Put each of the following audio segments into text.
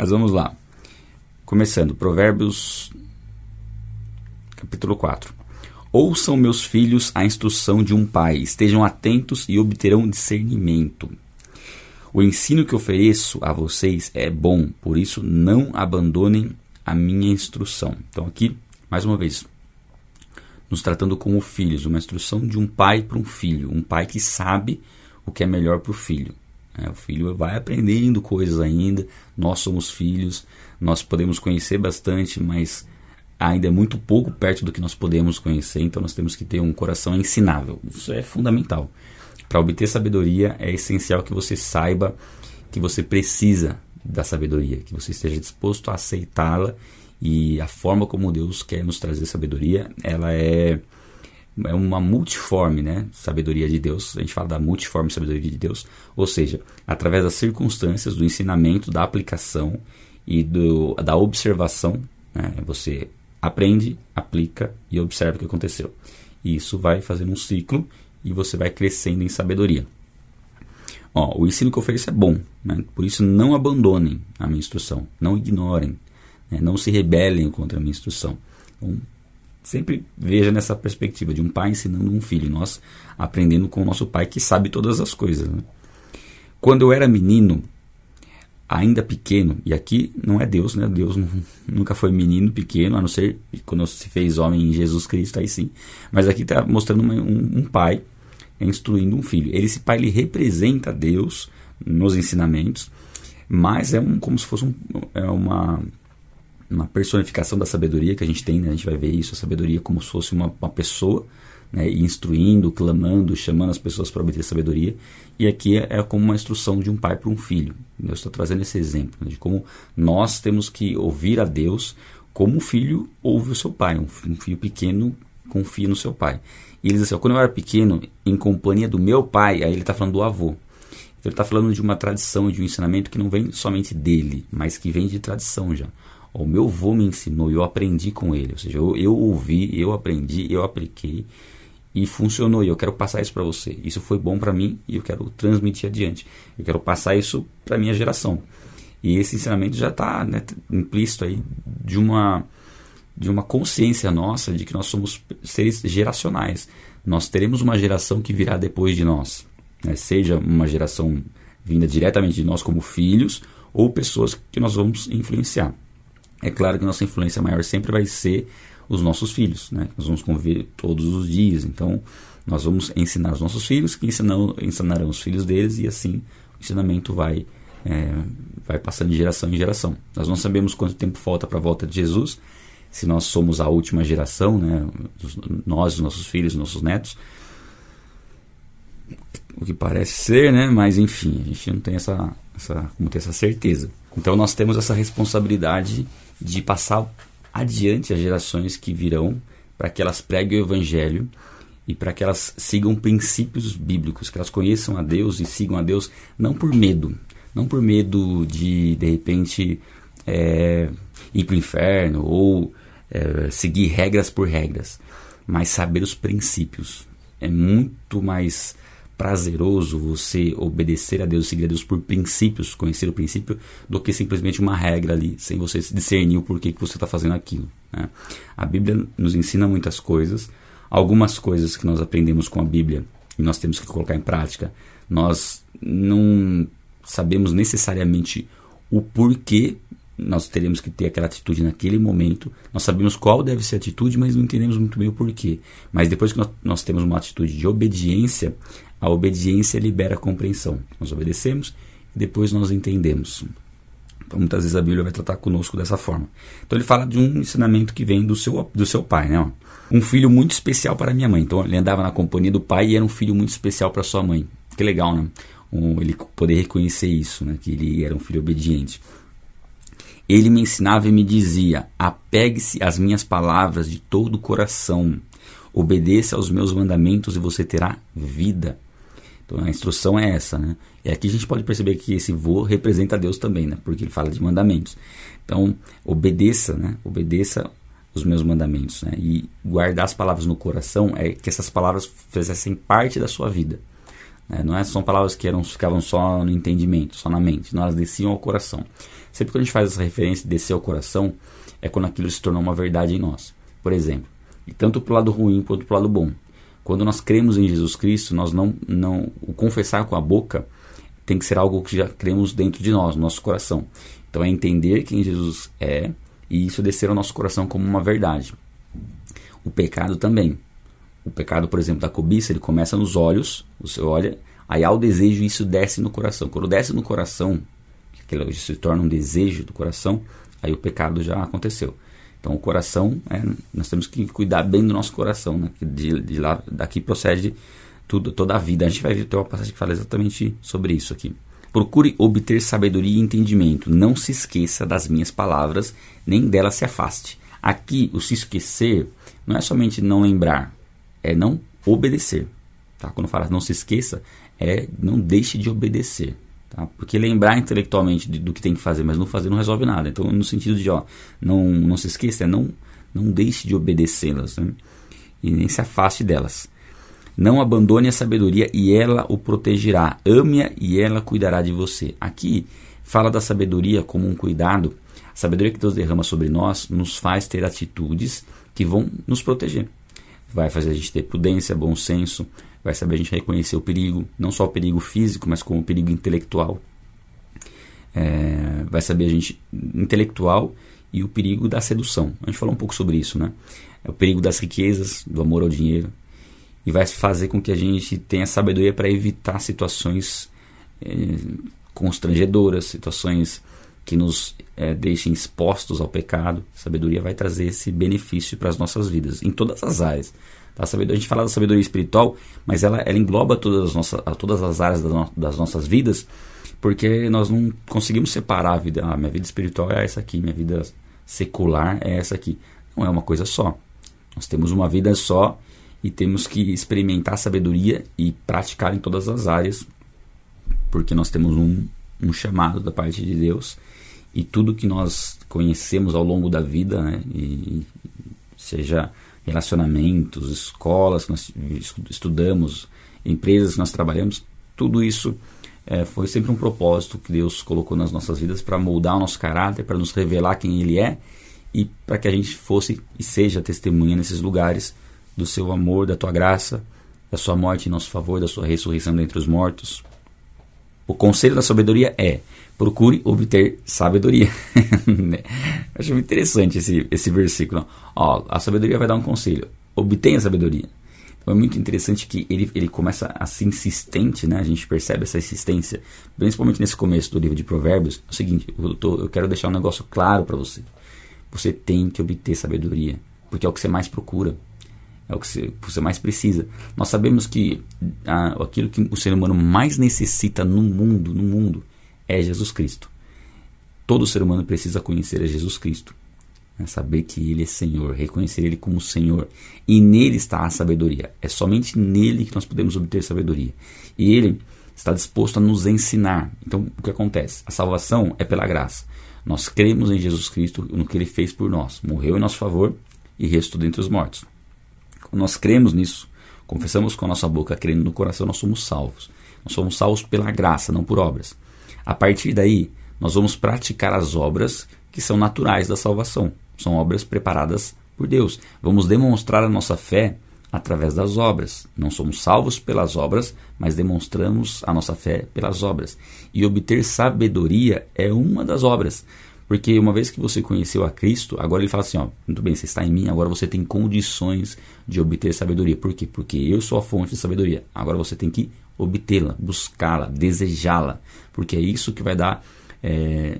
Mas vamos lá. Começando, Provérbios capítulo 4. Ouçam, meus filhos, a instrução de um pai, estejam atentos e obterão discernimento. O ensino que ofereço a vocês é bom, por isso não abandonem a minha instrução. Então, aqui, mais uma vez, nos tratando como filhos, uma instrução de um pai para um filho, um pai que sabe o que é melhor para o filho. É, o filho vai aprendendo coisas ainda. Nós somos filhos, nós podemos conhecer bastante, mas ainda é muito pouco perto do que nós podemos conhecer. Então nós temos que ter um coração ensinável. Isso é fundamental. Para obter sabedoria é essencial que você saiba que você precisa da sabedoria, que você esteja disposto a aceitá-la e a forma como Deus quer nos trazer sabedoria, ela é é uma multiforme né, sabedoria de Deus. A gente fala da multiforme sabedoria de Deus, ou seja, através das circunstâncias, do ensinamento, da aplicação e do, da observação, né, você aprende, aplica e observa o que aconteceu. E isso vai fazendo um ciclo e você vai crescendo em sabedoria. Ó, o ensino que eu ofereço é bom, né? por isso não abandonem a minha instrução, não ignorem, né? não se rebelem contra a minha instrução. Então, sempre veja nessa perspectiva de um pai ensinando um filho, nós aprendendo com o nosso pai que sabe todas as coisas. Né? Quando eu era menino, ainda pequeno, e aqui não é Deus, né? Deus nunca foi menino pequeno, a não ser quando se fez homem em Jesus Cristo, aí sim. Mas aqui está mostrando uma, um, um, pai instruindo um filho. Esse pai ele representa Deus nos ensinamentos, mas é um, como se fosse um, é uma uma personificação da sabedoria que a gente tem, né? a gente vai ver isso, a sabedoria como se fosse uma, uma pessoa, né? instruindo, clamando, chamando as pessoas para obter sabedoria. E aqui é, é, como uma instrução de um pai para um filho. Eu estou trazendo esse exemplo né? de como nós temos que ouvir a Deus como um filho ouve o seu pai, um filho pequeno confia no seu pai. E ele diz assim: quando eu era pequeno, em companhia do meu pai, aí ele está falando do avô. Então ele está falando de uma tradição, de um ensinamento que não vem somente dele, mas que vem de tradição já. O meu avô me ensinou eu aprendi com ele. Ou seja, eu, eu ouvi, eu aprendi, eu apliquei e funcionou. E eu quero passar isso para você. Isso foi bom para mim e eu quero transmitir adiante. Eu quero passar isso para minha geração. E esse ensinamento já está né, implícito aí de uma de uma consciência nossa de que nós somos seres geracionais. Nós teremos uma geração que virá depois de nós, né? seja uma geração vinda diretamente de nós como filhos ou pessoas que nós vamos influenciar. É claro que nossa influência maior sempre vai ser os nossos filhos, né? Nós vamos conviver todos os dias, então nós vamos ensinar os nossos filhos, que ensinam, ensinarão os filhos deles, e assim o ensinamento vai, é, vai passando de geração em geração. Nós não sabemos quanto tempo falta para a volta de Jesus, se nós somos a última geração, né? nós, os nossos filhos, os nossos netos, o que parece ser, né? Mas enfim, a gente não tem essa, essa, como ter essa certeza. Então nós temos essa responsabilidade de passar adiante as gerações que virão para que elas preguem o evangelho e para que elas sigam princípios bíblicos, que elas conheçam a Deus e sigam a Deus não por medo, não por medo de de repente é, ir para o inferno ou é, seguir regras por regras, mas saber os princípios. É muito mais prazeroso você obedecer a Deus, seguir a Deus por princípios, conhecer o princípio, do que simplesmente uma regra ali, sem você discernir o porquê que você está fazendo aquilo. Né? A Bíblia nos ensina muitas coisas, algumas coisas que nós aprendemos com a Bíblia e nós temos que colocar em prática, nós não sabemos necessariamente o porquê nós teremos que ter aquela atitude naquele momento. Nós sabemos qual deve ser a atitude, mas não entendemos muito bem o porquê. Mas depois que nós, nós temos uma atitude de obediência, a obediência libera a compreensão. Nós obedecemos e depois nós entendemos. Então, muitas vezes a Bíblia vai tratar conosco dessa forma. Então ele fala de um ensinamento que vem do seu, do seu pai, né? Um filho muito especial para minha mãe. Então ele andava na companhia do pai e era um filho muito especial para sua mãe. Que legal, né? Um, ele poder reconhecer isso, né? Que ele era um filho obediente. Ele me ensinava e me dizia: apegue-se às minhas palavras de todo o coração, obedeça aos meus mandamentos e você terá vida. Então a instrução é essa, né? E aqui a gente pode perceber que esse vô representa Deus também, né? Porque ele fala de mandamentos. Então, obedeça, né? Obedeça os meus mandamentos, né? E guardar as palavras no coração é que essas palavras fizessem parte da sua vida. Né? Não é, são palavras que eram, ficavam só no entendimento, só na mente. Não, elas desciam ao coração. Sempre que a gente faz essa referência de descer ao coração, é quando aquilo se tornou uma verdade em nós. Por exemplo, e tanto para o lado ruim quanto para o lado bom. Quando nós cremos em Jesus Cristo, nós não, não o confessar com a boca tem que ser algo que já cremos dentro de nós, no nosso coração. Então é entender quem Jesus é e isso descer ao nosso coração como uma verdade. O pecado também. O pecado, por exemplo, da cobiça, ele começa nos olhos, você olha, aí há o desejo isso desce no coração. Quando desce no coração, aquilo se torna um desejo do coração, aí o pecado já aconteceu. Então o coração, é, nós temos que cuidar bem do nosso coração, né? de, de lá, daqui procede tudo, toda a vida. A gente vai ver uma passagem que fala exatamente sobre isso aqui. Procure obter sabedoria e entendimento. Não se esqueça das minhas palavras, nem delas se afaste. Aqui, o se esquecer não é somente não lembrar, é não obedecer. Tá? Quando fala não se esqueça, é não deixe de obedecer. Tá? Porque lembrar intelectualmente do que tem que fazer, mas não fazer não resolve nada. Então, no sentido de, ó, não, não se esqueça, não, não deixe de obedecê-las. Né? E nem se afaste delas. Não abandone a sabedoria e ela o protegerá. Ame-a e ela cuidará de você. Aqui fala da sabedoria como um cuidado. A sabedoria que Deus derrama sobre nós nos faz ter atitudes que vão nos proteger. Vai fazer a gente ter prudência, bom senso, vai saber a gente reconhecer o perigo, não só o perigo físico, mas como o perigo intelectual. É, vai saber a gente intelectual e o perigo da sedução. A gente falou um pouco sobre isso, né? É o perigo das riquezas, do amor ao dinheiro, e vai fazer com que a gente tenha sabedoria para evitar situações é, constrangedoras, situações que nos é, deixem expostos ao pecado. A sabedoria vai trazer esse benefício para as nossas vidas, em todas as áreas. A, sabedoria, a gente fala da sabedoria espiritual, mas ela, ela engloba todas as, nossas, todas as áreas das, no, das nossas vidas, porque nós não conseguimos separar a vida. Ah, minha vida espiritual é essa aqui, minha vida secular é essa aqui. Não é uma coisa só. Nós temos uma vida só e temos que experimentar a sabedoria e praticar em todas as áreas, porque nós temos um, um chamado da parte de Deus e tudo que nós conhecemos ao longo da vida, né, e, seja relacionamentos, escolas que nós estudamos, empresas que nós trabalhamos, tudo isso é, foi sempre um propósito que Deus colocou nas nossas vidas para moldar o nosso caráter, para nos revelar quem Ele é e para que a gente fosse e seja testemunha nesses lugares do seu amor, da tua graça, da sua morte em nosso favor, da sua ressurreição dentre os mortos. O conselho da sabedoria é: procure obter sabedoria. Acho muito interessante esse, esse versículo. Ó, a sabedoria vai dar um conselho: obtenha sabedoria. Então é muito interessante que ele, ele começa a ser insistente, né? a gente percebe essa insistência, principalmente nesse começo do livro de Provérbios. É o seguinte: eu, tô, eu quero deixar um negócio claro para você. Você tem que obter sabedoria, porque é o que você mais procura é o que você, mais precisa. Nós sabemos que aquilo que o ser humano mais necessita no mundo, no mundo, é Jesus Cristo. Todo ser humano precisa conhecer a Jesus Cristo, né? saber que Ele é Senhor, reconhecer Ele como Senhor. E nele está a sabedoria. É somente nele que nós podemos obter sabedoria. E Ele está disposto a nos ensinar. Então, o que acontece? A salvação é pela graça. Nós cremos em Jesus Cristo, no que Ele fez por nós. Morreu em nosso favor e restou dentre os mortos. Nós cremos nisso, confessamos com a nossa boca, crendo no coração, nós somos salvos. Nós somos salvos pela graça, não por obras. A partir daí, nós vamos praticar as obras que são naturais da salvação. São obras preparadas por Deus. Vamos demonstrar a nossa fé através das obras. Não somos salvos pelas obras, mas demonstramos a nossa fé pelas obras. E obter sabedoria é uma das obras. Porque uma vez que você conheceu a Cristo, agora ele fala assim: ó, muito bem, você está em mim, agora você tem condições de obter sabedoria. Por quê? Porque eu sou a fonte de sabedoria. Agora você tem que obtê-la, buscá-la, desejá-la. Porque é isso que vai dar é,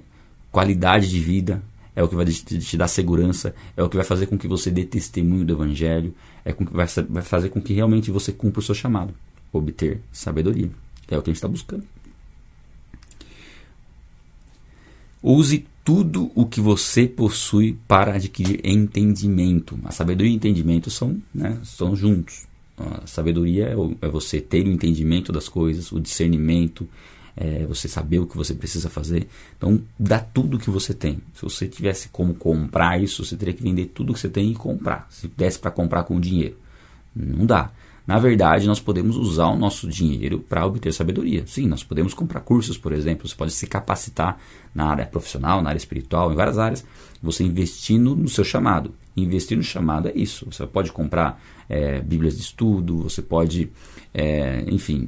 qualidade de vida, é o que vai te, te, dar segurança, é o que vai fazer com que você dê testemunho do Evangelho, é com que vai, vai fazer com que realmente você cumpra o seu chamado, obter sabedoria. É o que a gente está buscando. Use tudo o que você possui para adquirir entendimento. A sabedoria e o entendimento são, né, são juntos. A sabedoria é, é você ter o entendimento das coisas, o discernimento, é você saber o que você precisa fazer. Então, dá tudo o que você tem. Se você tivesse como comprar isso, você teria que vender tudo que você tem e comprar. Se desse para comprar com dinheiro. Não dá. Na verdade, nós podemos usar o nosso dinheiro para obter sabedoria. Sim, nós podemos comprar cursos, por exemplo, você pode se capacitar na área profissional, na área espiritual, em várias áreas, você investindo no seu chamado. Investir no chamado é isso. Você pode comprar é, bíblias de estudo, você pode, é, enfim,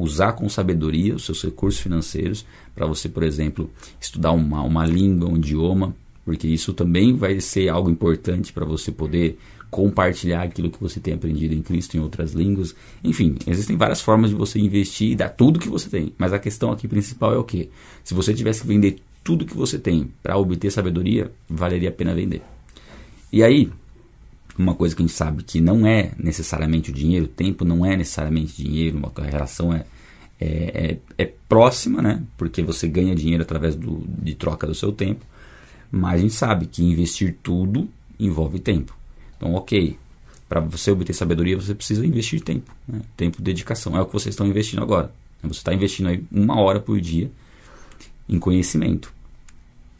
usar com sabedoria os seus recursos financeiros para você, por exemplo, estudar uma, uma língua, um idioma, porque isso também vai ser algo importante para você poder compartilhar aquilo que você tem aprendido em Cristo em outras línguas. Enfim, existem várias formas de você investir e dar tudo que você tem. Mas a questão aqui principal é o que? Se você tivesse que vender tudo que você tem para obter sabedoria, valeria a pena vender. E aí, uma coisa que a gente sabe que não é necessariamente o dinheiro, o tempo não é necessariamente dinheiro, uma relação é, é, é, é próxima, né? Porque você ganha dinheiro através do, de troca do seu tempo. Mas a gente sabe que investir tudo envolve tempo. Então, ok, para você obter sabedoria, você precisa investir tempo. Né? Tempo, dedicação. É o que vocês estão investindo agora. Você está investindo aí uma hora por dia em conhecimento.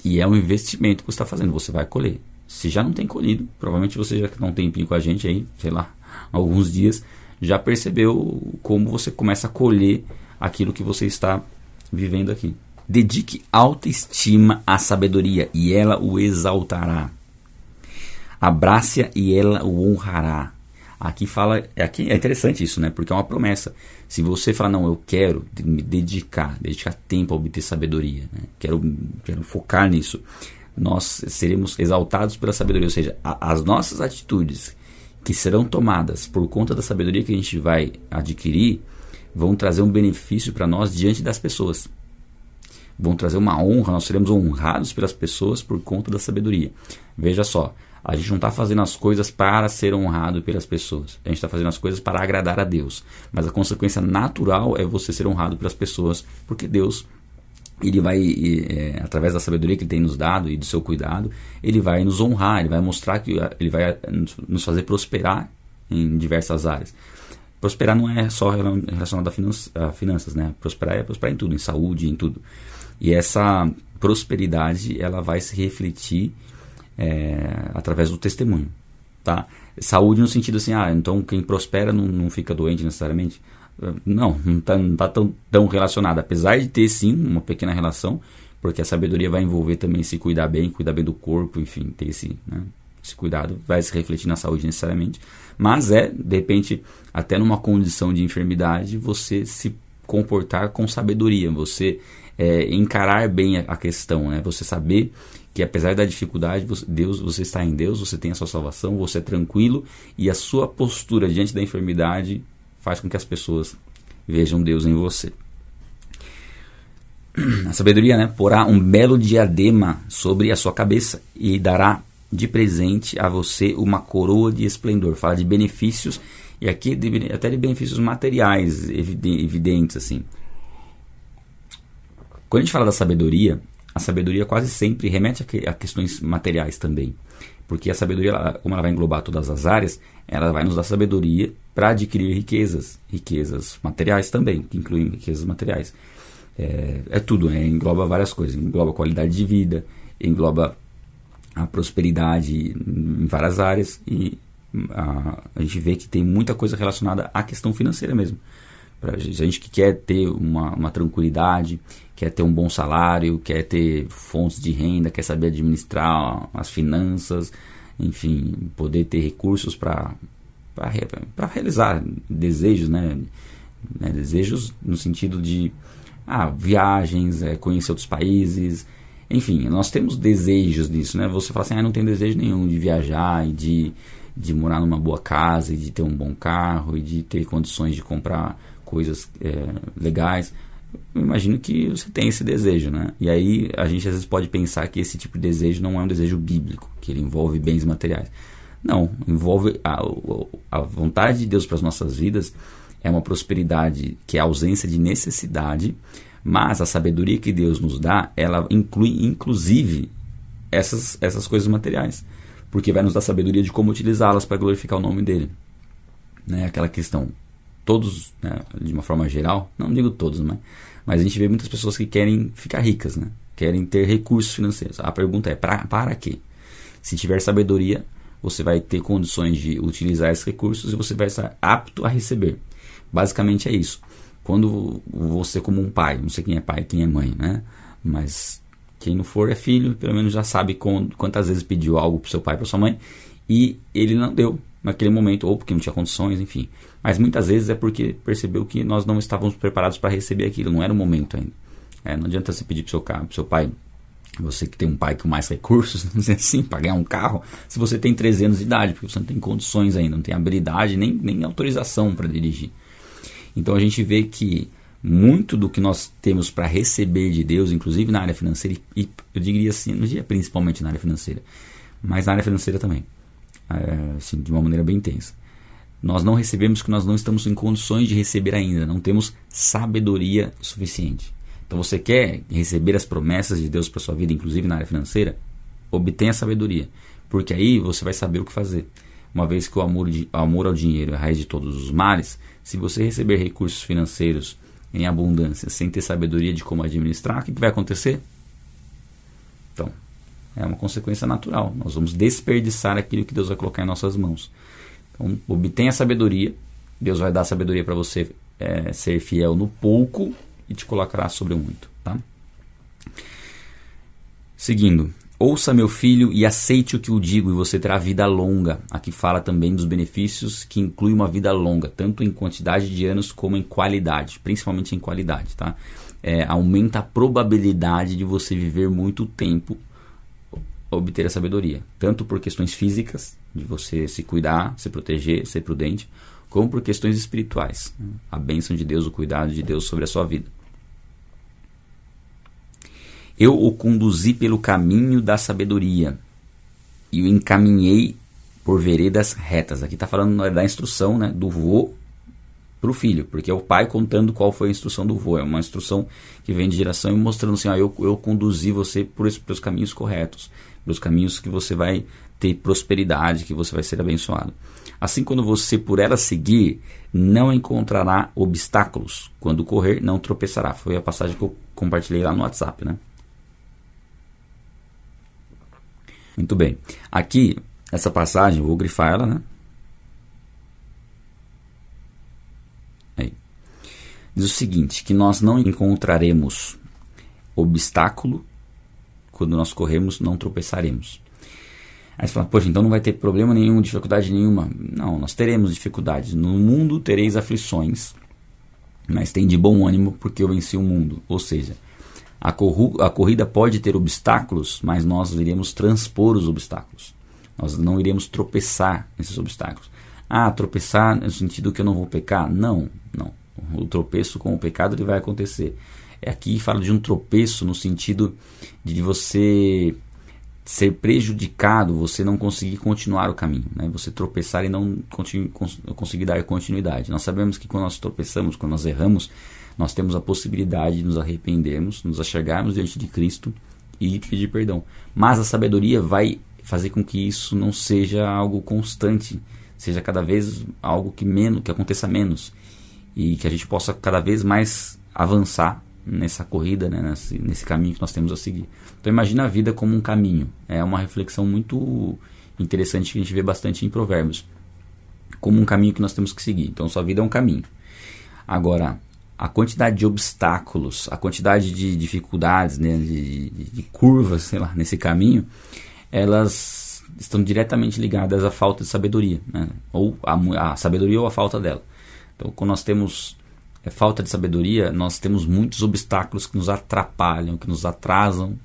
E é um investimento que você está fazendo, você vai colher. Se já não tem colhido, provavelmente você já está um tempinho com a gente aí, sei lá, alguns dias, já percebeu como você começa a colher aquilo que você está vivendo aqui. Dedique autoestima à sabedoria e ela o exaltará. Abrace-a e ela o honrará. Aqui fala, aqui é interessante isso, né? Porque é uma promessa. Se você falar, não, eu quero me dedicar, dedicar tempo a obter sabedoria, né? quero, quero focar nisso, nós seremos exaltados pela sabedoria. Ou seja, a, as nossas atitudes que serão tomadas por conta da sabedoria que a gente vai adquirir vão trazer um benefício para nós diante das pessoas. Vão trazer uma honra, nós seremos honrados pelas pessoas por conta da sabedoria. Veja só, a gente não está fazendo as coisas para ser honrado pelas pessoas. A gente está fazendo as coisas para agradar a Deus. Mas a consequência natural é você ser honrado pelas pessoas, porque Deus, ele vai, é, através da sabedoria que ele tem nos dado e do seu cuidado, ele vai nos honrar, ele vai mostrar que ele vai nos fazer prosperar em diversas áreas. Prosperar não é só relacionado a, finanças, né? Prosperar é prosperar em tudo, em saúde, em tudo. E essa prosperidade, ela vai se refletir é, através do testemunho, tá? Saúde no sentido assim, ah, então quem prospera não, não fica doente necessariamente. Não, não está tá tão, tão relacionado. Apesar de ter sim uma pequena relação, porque a sabedoria vai envolver também se cuidar bem, cuidar bem do corpo, enfim, ter esse, né, esse cuidado, vai se refletir na saúde necessariamente. Mas é, de repente, até numa condição de enfermidade, você se comportar com sabedoria, você é, encarar bem a, a questão, né? você saber que apesar da dificuldade, Deus, você está em Deus, você tem a sua salvação, você é tranquilo e a sua postura diante da enfermidade faz com que as pessoas vejam Deus em você. A sabedoria, né, porá um belo diadema sobre a sua cabeça e dará de presente a você uma coroa de esplendor. Fala de benefícios e aqui de, até de benefícios materiais evidentes assim. Quando a gente fala da sabedoria, a sabedoria quase sempre remete a, questões materiais também. Porque a sabedoria, como ela vai englobar todas as áreas, ela vai nos dar sabedoria para adquirir riquezas, riquezas materiais também, que incluem riquezas materiais. É, é tudo, né? engloba várias coisas, engloba qualidade de vida, engloba a prosperidade em várias áreas e a, a gente vê que tem muita coisa relacionada à questão financeira mesmo. Pra gente que quer ter uma, uma tranquilidade, quer ter um bom salário, quer ter fontes de renda, quer saber administrar as finanças, enfim, poder ter recursos para realizar desejos, né? né? Desejos no sentido de ah, viagens, é, conhecer outros países, enfim, nós temos desejos disso, né? Você fala assim, ah, não tenho desejo nenhum de viajar e de, de morar numa boa casa e de ter um bom carro e de ter condições de comprar coisas é, legais eu imagino que você tem esse desejo, né? E aí a gente às vezes pode pensar que esse tipo de desejo não é um desejo bíblico, que ele envolve bens materiais. Não, envolve a, a vontade de Deus para as nossas vidas é uma prosperidade que é a ausência de necessidade, mas a sabedoria que Deus nos dá, ela inclui inclusive essas, essas coisas materiais, porque vai nos dar sabedoria de como utilizá-las para glorificar o nome dele. Né? Aquela questão, todos, né, de uma forma geral, não digo todos, mas, mas a gente vê muitas pessoas que querem ficar ricas, né? querem ter recursos financeiros. A pergunta é: pra, para quê? Se tiver sabedoria, você vai ter condições de utilizar esses recursos e você vai estar apto a receber. Basicamente é isso. Quando você, como um pai, não sei quem é pai, quem é mãe, né? Mas quem não for é filho, pelo menos já sabe quantas vezes pediu algo para seu pai, para sua mãe, e ele não deu naquele momento, ou porque não tinha condições, enfim. Mas muitas vezes é porque percebeu que nós não estávamos preparados para receber aquilo, não era o momento ainda. É, não adianta você pedir para seu, pro seu pai, você que tem um pai com mais recursos, não assim, para ganhar um carro, se você tem 13 anos de idade, porque você não tem condições ainda, não tem habilidade nem, nem autorização para dirigir. Então a gente vê que muito do que nós temos para receber de Deus, inclusive na área financeira, e eu diria assim, não diria principalmente na área financeira, mas na área financeira também, assim, de uma maneira bem intensa. Nós não recebemos que nós não estamos em condições de receber ainda, não temos sabedoria suficiente. Então você quer receber as promessas de Deus para sua vida, inclusive na área financeira? Obtenha sabedoria, porque aí você vai saber o que fazer. Uma vez que o amor, de, o amor ao dinheiro é a raiz de todos os males, se você receber recursos financeiros em abundância sem ter sabedoria de como administrar, o que, que vai acontecer? Então, é uma consequência natural. Nós vamos desperdiçar aquilo que Deus vai colocar em nossas mãos. Então, obtenha sabedoria. Deus vai dar sabedoria para você é, ser fiel no pouco e te colocará sobre o muito. Tá? Seguindo, Ouça, meu filho, e aceite o que eu digo, e você terá vida longa. Aqui fala também dos benefícios que inclui uma vida longa, tanto em quantidade de anos como em qualidade, principalmente em qualidade, tá? É, aumenta a probabilidade de você viver muito tempo, obter a sabedoria, tanto por questões físicas, de você se cuidar, se proteger, ser prudente, como por questões espirituais, a bênção de Deus, o cuidado de Deus sobre a sua vida. Eu o conduzi pelo caminho da sabedoria e o encaminhei por veredas retas. Aqui está falando da instrução né, do vô para o filho, porque é o pai contando qual foi a instrução do vô. É uma instrução que vem de geração e mostrando assim: eu, eu conduzi você por esses, pelos caminhos corretos, pelos caminhos que você vai ter prosperidade, que você vai ser abençoado. Assim, quando você por ela seguir, não encontrará obstáculos. Quando correr, não tropeçará. Foi a passagem que eu compartilhei lá no WhatsApp, né? Muito bem. Aqui, essa passagem, vou grifar ela, né? Aí. Diz o seguinte, que nós não encontraremos obstáculo quando nós corremos, não tropeçaremos. Aí você fala, poxa, então não vai ter problema nenhum, dificuldade nenhuma. Não, nós teremos dificuldades. No mundo tereis aflições, mas tem de bom ânimo porque eu venci o mundo. Ou seja, a, a corrida pode ter obstáculos, mas nós iremos transpor os obstáculos. Nós não iremos tropeçar nesses obstáculos. Ah, tropeçar no sentido que eu não vou pecar? Não, não. O tropeço com o pecado ele vai acontecer. É aqui fala de um tropeço no sentido de você ser prejudicado, você não conseguir continuar o caminho, né? você tropeçar e não conseguir dar continuidade. Nós sabemos que quando nós tropeçamos, quando nós erramos, nós temos a possibilidade de nos arrependermos, nos achegarmos diante de Cristo e pedir perdão. Mas a sabedoria vai fazer com que isso não seja algo constante, seja cada vez algo que menos, que aconteça menos e que a gente possa cada vez mais avançar nessa corrida, né, nesse, nesse caminho que nós temos a seguir. Então imagina a vida como um caminho. É uma reflexão muito interessante que a gente vê bastante em Provérbios, como um caminho que nós temos que seguir. Então sua vida é um caminho. Agora a quantidade de obstáculos, a quantidade de dificuldades, né, de, de, de, curvas, sei lá, nesse caminho, elas estão diretamente ligadas à falta de sabedoria, né, ou a, a sabedoria ou a falta dela. Então, quando nós temos é, falta de sabedoria, nós temos muitos obstáculos que nos atrapalham, que nos atrasam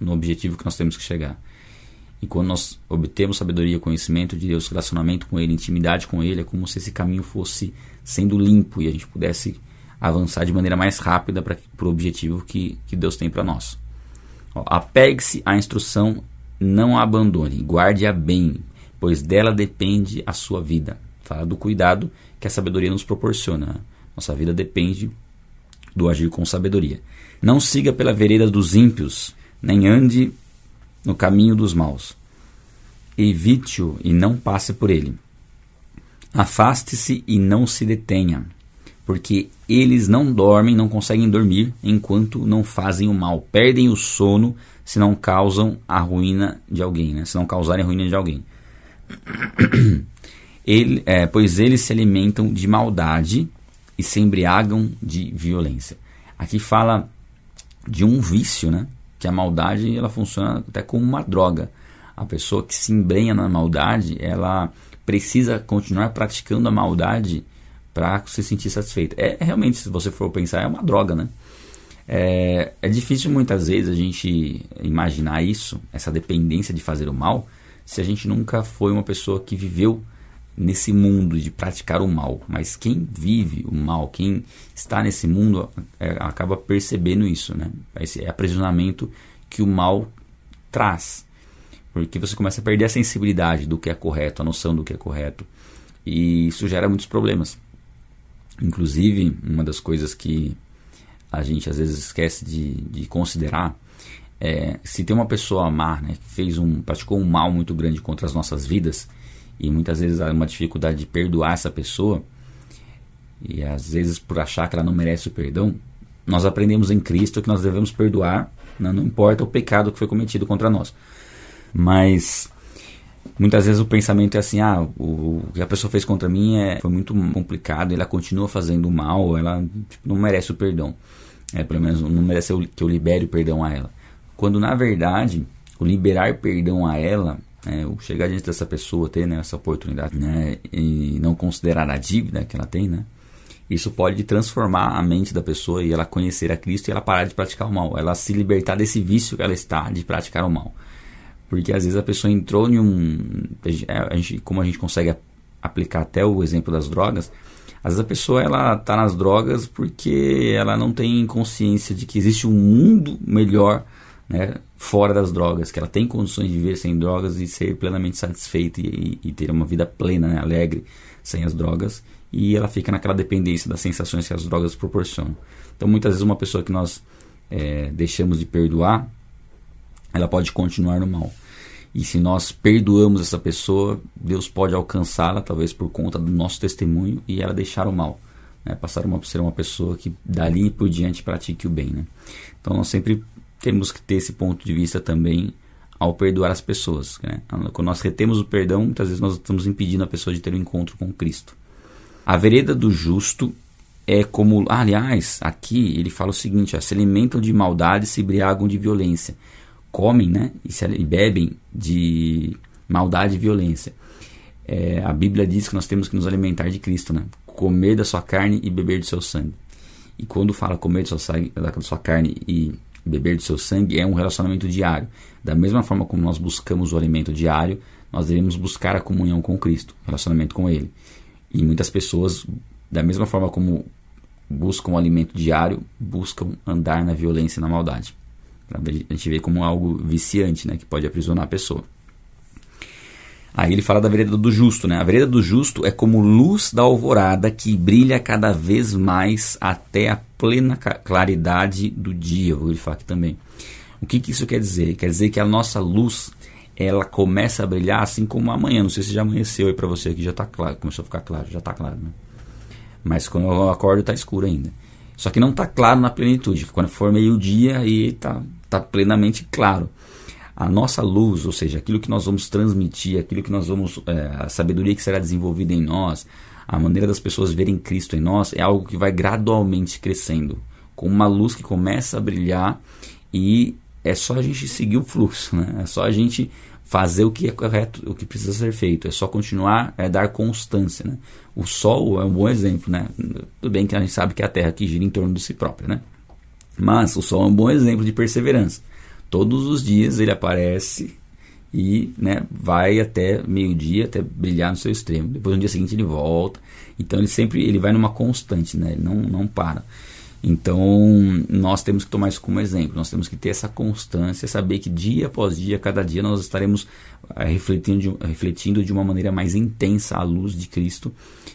no objetivo que nós temos que chegar. E quando nós obtemos sabedoria, conhecimento de Deus, relacionamento com Ele, intimidade com Ele, é como se esse caminho fosse sendo limpo e a gente pudesse avançar de maneira mais rápida para o objetivo que, que Deus tem para nós. Apegue-se à instrução, não a abandone, guarde-a bem, pois dela depende a sua vida. Fala do cuidado que a sabedoria nos proporciona. Nossa vida depende do agir com sabedoria. Não siga pela vereda dos ímpios, nem ande no caminho dos maus. Evite-o e não passe por ele. Afaste-se e não se detenha porque eles não dormem, não conseguem dormir enquanto não fazem o mal, perdem o sono se não causam a ruína de alguém, né? se não causarem a ruína de alguém. Ele, é, pois eles se alimentam de maldade e se embriagam de violência. Aqui fala de um vício, né? Que a maldade ela funciona até como uma droga. A pessoa que se embrenha na maldade, ela precisa continuar praticando a maldade para se sentir satisfeita. É realmente, se você for pensar, é uma droga, né? É, é difícil muitas vezes a gente imaginar isso, essa dependência de fazer o mal, se a gente nunca foi uma pessoa que viveu nesse mundo de praticar o mal. Mas quem vive o mal, quem está nesse mundo, é, acaba percebendo isso, né? Esse é aprisionamento que o mal traz. Porque você começa a perder a sensibilidade do que é correto, a noção do que é correto. E isso gera muitos problemas. Inclusive, uma das coisas que a gente às vezes esquece de, de considerar é, se tem uma pessoa má, né, que fez um, praticou um mal muito grande contra as nossas vidas, e muitas vezes há uma dificuldade de perdoar essa pessoa, e às vezes por achar que ela não merece o perdão, nós aprendemos em Cristo que nós devemos perdoar, né, não importa o pecado que foi cometido contra nós. Mas muitas vezes o pensamento é assim: ah, o, o que a pessoa fez contra mim é, foi muito complicado, ela continua fazendo mal, ela tipo, não merece o perdão. É, pelo menos não merece que eu libere o perdão a ela. Quando na verdade o liberar perdão a ela, é, o chegar diante dessa pessoa, ter né, essa oportunidade né, e não considerar a dívida que ela tem, né, isso pode transformar a mente da pessoa e ela conhecer a Cristo e ela parar de praticar o mal, ela se libertar desse vício que ela está de praticar o mal. Porque às vezes a pessoa entrou em um. A gente, como a gente consegue aplicar até o exemplo das drogas, às vezes a pessoa ela está nas drogas porque ela não tem consciência de que existe um mundo melhor né, fora das drogas, que ela tem condições de viver sem drogas e ser plenamente satisfeita e, e ter uma vida plena, né, alegre, sem as drogas, e ela fica naquela dependência das sensações que as drogas proporcionam. Então, muitas vezes, uma pessoa que nós é, deixamos de perdoar, ela pode continuar no mal. E se nós perdoamos essa pessoa, Deus pode alcançá-la, talvez por conta do nosso testemunho, e ela deixar o mal. Né? Passar a ser uma pessoa que dali por diante pratique o bem. Né? Então nós sempre temos que ter esse ponto de vista também ao perdoar as pessoas. Né? Quando nós retemos o perdão, muitas vezes nós estamos impedindo a pessoa de ter um encontro com Cristo. A vereda do justo é como. Ah, aliás, aqui ele fala o seguinte: ó, se alimentam de maldade, se embriagam de violência. Comem né, e, se, e bebem de maldade e violência. É, a Bíblia diz que nós temos que nos alimentar de Cristo, né? comer da sua carne e beber do seu sangue. E quando fala comer da sua, da sua carne e beber do seu sangue é um relacionamento diário. Da mesma forma como nós buscamos o alimento diário, nós devemos buscar a comunhão com Cristo, relacionamento com Ele. E muitas pessoas, da mesma forma como buscam o alimento diário, buscam andar na violência e na maldade. A gente vê como algo viciante, né, que pode aprisionar a pessoa. Aí ele fala da vereda do justo, né? A vereda do justo é como luz da alvorada que brilha cada vez mais até a plena claridade do dia. Vou falar aqui também. O que, que isso quer dizer? Quer dizer que a nossa luz ela começa a brilhar assim como amanhã. Não sei se já amanheceu aí para você aqui, já está claro. Começou a ficar claro, já está claro, né? Mas quando eu acordo está escuro ainda. Só que não está claro na plenitude. Quando for meio-dia aí está tá plenamente claro a nossa luz, ou seja, aquilo que nós vamos transmitir, aquilo que nós vamos, é, a sabedoria que será desenvolvida em nós, a maneira das pessoas verem Cristo em nós, é algo que vai gradualmente crescendo, com uma luz que começa a brilhar e é só a gente seguir o fluxo, né? É só a gente fazer o que é correto, o que precisa ser feito, é só continuar, é dar constância, né? O Sol é um bom exemplo, né? Tudo bem que a gente sabe que é a Terra que gira em torno de si própria, né? Mas o Sol é um bom exemplo de perseverança. Todos os dias ele aparece e né, vai até meio-dia, até brilhar no seu extremo. Depois no dia seguinte ele volta. Então ele sempre ele vai numa constante, né? ele não, não para. Então nós temos que tomar isso como exemplo. Nós temos que ter essa constância, saber que dia após dia, cada dia, nós estaremos é, refletindo, de, refletindo de uma maneira mais intensa a luz de Cristo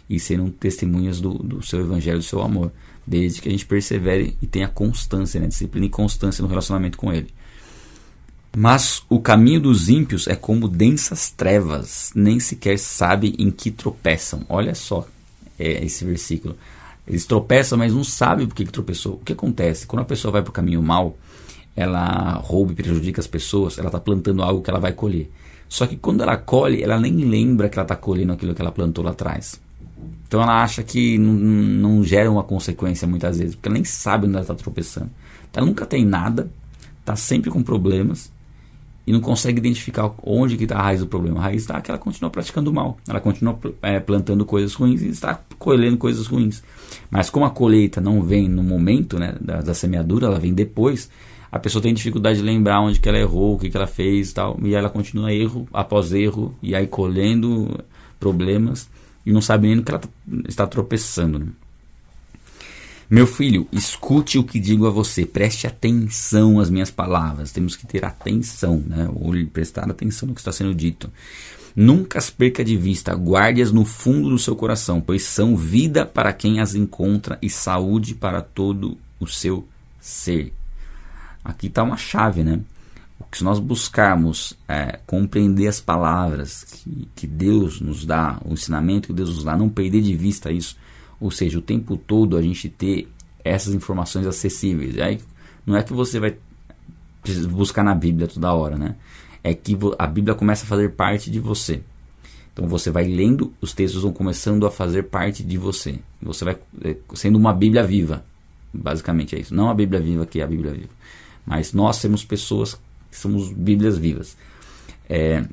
e sendo testemunhas do, do seu evangelho, do seu amor. Desde que a gente persevere e tenha constância, né? disciplina e constância no relacionamento com Ele. Mas o caminho dos ímpios é como densas trevas, nem sequer sabe em que tropeçam. Olha só é, esse versículo. Eles tropeçam, mas não sabem por que, tropeçou. O que acontece? Quando a pessoa vai para o caminho mal, ela rouba e prejudica as pessoas, ela está plantando algo que ela vai colher. Só que quando ela colhe, ela nem lembra que ela está colhendo aquilo que ela plantou lá atrás. Então ela acha que não, não gera uma consequência muitas vezes, porque ela nem sabe onde ela está tropeçando. Então ela nunca tem nada, está sempre com problemas e não consegue identificar onde que está a raiz do problema. A raiz está que ela continua praticando mal, ela continua é, plantando coisas ruins e está colhendo coisas ruins. Mas como a colheita não vem no momento né, da, da semeadura, ela vem depois, a pessoa tem dificuldade de lembrar onde que ela errou, o que, que ela fez e tal, e ela continua erro após erro, e aí colhendo problemas, e não sabe nem que ela tá, está tropeçando. Né? Meu filho, escute o que digo a você, preste atenção às minhas palavras. Temos que ter atenção, né? ou prestar atenção no que está sendo dito. Nunca as perca de vista, guarde-as no fundo do seu coração, pois são vida para quem as encontra e saúde para todo o seu ser. Aqui está uma chave, né? Se nós buscarmos é, compreender as palavras que, que Deus nos dá, o ensinamento que Deus nos dá, não perder de vista isso, ou seja, o tempo todo a gente ter essas informações acessíveis. E aí não é que você vai buscar na Bíblia toda hora, né? É que a Bíblia começa a fazer parte de você. Então você vai lendo, os textos vão começando a fazer parte de você. Você vai é, sendo uma Bíblia viva. Basicamente é isso. Não a Bíblia viva que é a Bíblia viva. Mas nós somos pessoas que somos Bíblias vivas. É,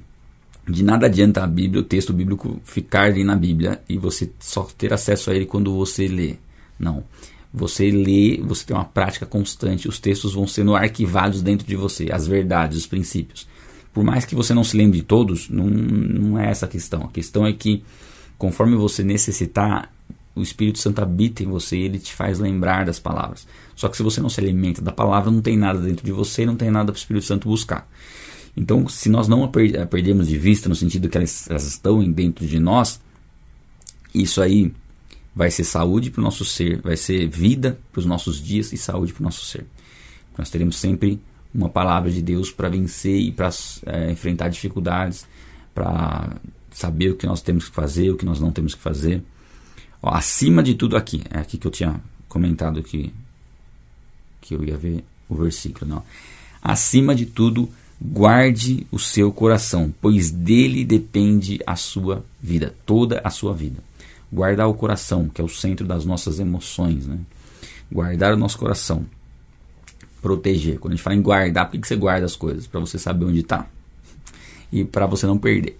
de nada adianta a Bíblia, o texto bíblico ficar ali na Bíblia e você só ter acesso a ele quando você lê. Não. Você lê, você tem uma prática constante, os textos vão sendo arquivados dentro de você, as verdades, os princípios. Por mais que você não se lembre de todos, não, não é essa a questão. A questão é que, conforme você necessitar, o Espírito Santo habita em você e ele te faz lembrar das palavras. Só que se você não se alimenta da palavra, não tem nada dentro de você, não tem nada para o Espírito Santo buscar. Então, se nós não a, per a perdemos de vista, no sentido que elas, elas estão dentro de nós, isso aí vai ser saúde para o nosso ser, vai ser vida para os nossos dias e saúde para o nosso ser. Nós teremos sempre uma palavra de Deus para vencer e para é, enfrentar dificuldades, para saber o que nós temos que fazer, o que nós não temos que fazer. Ó, acima de tudo aqui, é aqui que eu tinha comentado que, que eu ia ver o versículo. Não. Acima de tudo, Guarde o seu coração, pois dele depende a sua vida, toda a sua vida. Guardar o coração, que é o centro das nossas emoções, né? Guardar o nosso coração. Proteger. Quando a gente fala em guardar, por que você guarda as coisas? Para você saber onde está e para você não perder.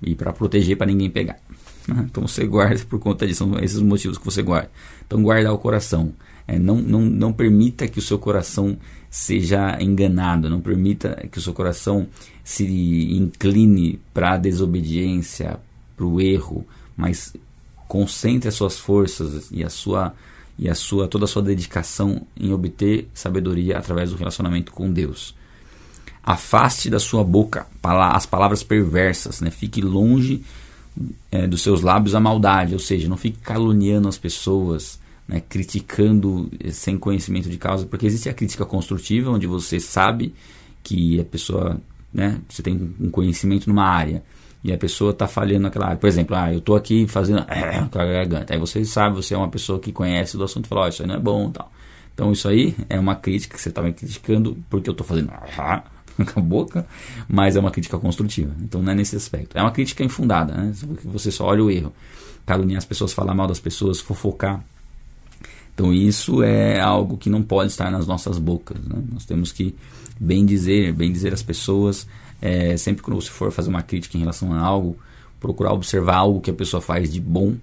E para proteger para ninguém pegar. Então você guarda por conta disso, são esses motivos que você guarda. Então guardar o coração. É, não, não, não permita que o seu coração seja enganado, não permita que o seu coração se incline para a desobediência, para o erro, mas concentre as suas forças e a sua e a sua toda a sua dedicação em obter sabedoria através do relacionamento com Deus. Afaste da sua boca as palavras perversas, né? Fique longe é, dos seus lábios a maldade, ou seja, não fique caluniando as pessoas, né, criticando eh, sem conhecimento de causa, porque existe a crítica construtiva, onde você sabe que a pessoa, né, você tem um conhecimento numa área e a pessoa está falhando naquela área. Por exemplo, ah, eu estou aqui fazendo com a garganta. Aí você sabe, você é uma pessoa que conhece do assunto e fala, oh, isso aí não é bom tal. Então isso aí é uma crítica que você está me criticando porque eu estou fazendo com a boca, mas é uma crítica construtiva. Então não é nesse aspecto. É uma crítica infundada, né? Você só olha o erro. Caluniar as pessoas, falar mal das pessoas, fofocar então isso é algo que não pode estar nas nossas bocas. Né? Nós temos que bem dizer, bem dizer às pessoas, é, sempre que você for fazer uma crítica em relação a algo, procurar observar algo que a pessoa faz de bom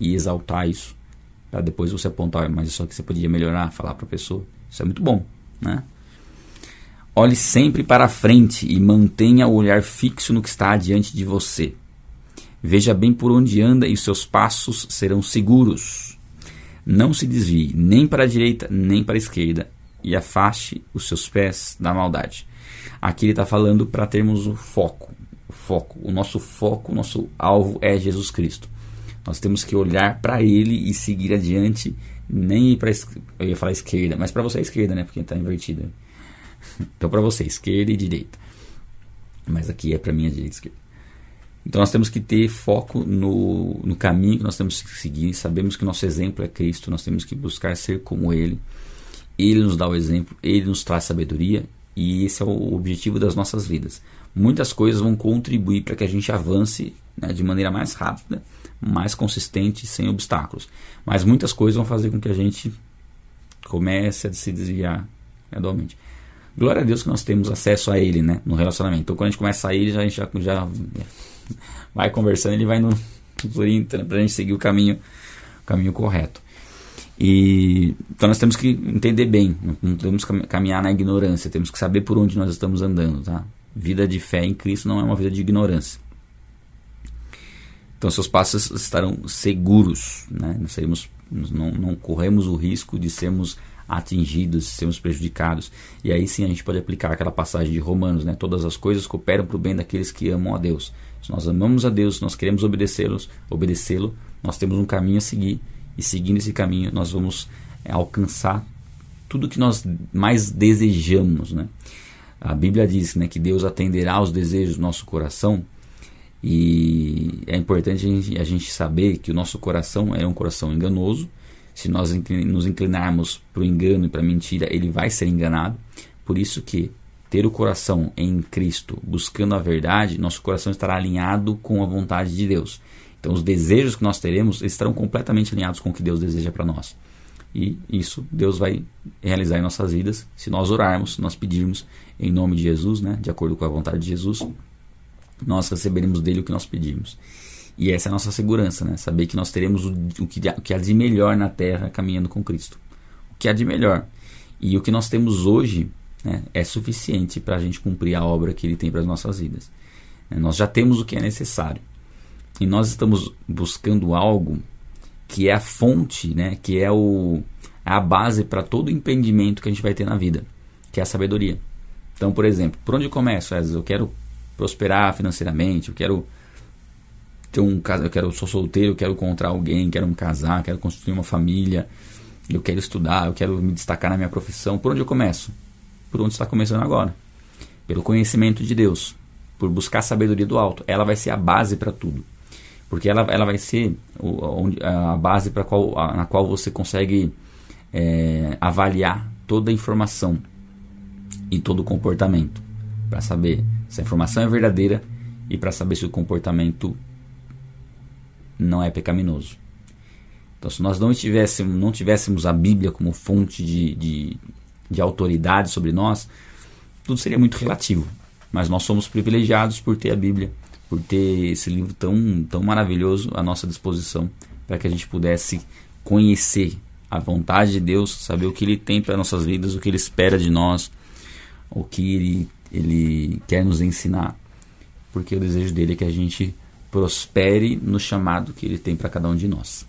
e exaltar isso, para depois você apontar, mas isso aqui você podia melhorar, falar para a pessoa. Isso é muito bom, né? Olhe sempre para frente e mantenha o olhar fixo no que está diante de você. Veja bem por onde anda e seus passos serão seguros. Não se desvie nem para a direita nem para a esquerda e afaste os seus pés da maldade. Aqui ele está falando para termos o foco. O foco, o nosso foco, o nosso alvo é Jesus Cristo. Nós temos que olhar para Ele e seguir adiante, nem para eu ia falar esquerda, mas para você é esquerda, né? Porque está invertida. Então para você esquerda e direita. Mas aqui é para mim a direita e esquerda. Então nós temos que ter foco no, no caminho que nós temos que seguir. Sabemos que nosso exemplo é Cristo, nós temos que buscar ser como Ele. Ele nos dá o exemplo, Ele nos traz sabedoria E esse é o objetivo das nossas vidas. Muitas coisas vão contribuir para que a gente avance né, de maneira mais rápida, mais consistente, sem obstáculos. Mas muitas coisas vão fazer com que a gente comece a se desviar gradualmente. Glória a Deus que nós temos acesso a Ele né, no relacionamento. Então, quando a gente começa a sair, já, a gente já, já vai conversando, ele vai no, para a gente seguir o caminho, o caminho correto. E, então nós temos que entender bem, não podemos caminhar na ignorância, temos que saber por onde nós estamos andando. Tá? Vida de fé em Cristo não é uma vida de ignorância. Então seus passos estarão seguros, né? nós seremos, não, não corremos o risco de sermos atingidos, de sermos prejudicados. E aí sim a gente pode aplicar aquela passagem de Romanos, né? todas as coisas cooperam para o bem daqueles que amam a Deus. Se nós amamos a Deus, nós queremos obedecê-los, obedecê-lo, nós temos um caminho a seguir e seguindo esse caminho nós vamos é, alcançar tudo que nós mais desejamos, né? A Bíblia diz né, que Deus atenderá aos desejos do nosso coração e é importante a gente, a gente saber que o nosso coração é um coração enganoso. Se nós nos inclinarmos para o engano e para a mentira, ele vai ser enganado. Por isso que ter o coração em Cristo, buscando a verdade, nosso coração estará alinhado com a vontade de Deus. Então, os desejos que nós teremos estarão completamente alinhados com o que Deus deseja para nós. E isso Deus vai realizar em nossas vidas se nós orarmos, se nós pedirmos em nome de Jesus, né, de acordo com a vontade de Jesus, nós receberemos dele o que nós pedimos. E essa é a nossa segurança, né? Saber que nós teremos o, o, que, o que há de melhor na terra caminhando com Cristo. O que há de melhor. E o que nós temos hoje né, é suficiente para a gente cumprir a obra que Ele tem para as nossas vidas. Nós já temos o que é necessário e nós estamos buscando algo que é a fonte, né, que é o, a base para todo o empreendimento que a gente vai ter na vida, que é a sabedoria. Então, por exemplo, por onde eu começo? Eu quero prosperar financeiramente, eu quero ter um eu quero sou solteiro, eu quero encontrar alguém, quero me casar, quero construir uma família, eu quero estudar, eu quero me destacar na minha profissão. Por onde eu começo? Por onde está começando agora? Pelo conhecimento de Deus, por buscar a sabedoria do alto. Ela vai ser a base para tudo porque ela, ela vai ser a base para qual, na qual você consegue é, avaliar toda a informação e todo o comportamento para saber se a informação é verdadeira e para saber se o comportamento não é pecaminoso. Então, se nós não tivéssemos, não tivéssemos a Bíblia como fonte de, de, de autoridade sobre nós, tudo seria muito relativo. Mas nós somos privilegiados por ter a Bíblia por ter esse livro tão, tão maravilhoso à nossa disposição para que a gente pudesse conhecer a vontade de Deus, saber o que Ele tem para nossas vidas, o que Ele espera de nós, o que Ele, ele quer nos ensinar. Porque o desejo dele é que a gente prospere no chamado que Ele tem para cada um de nós.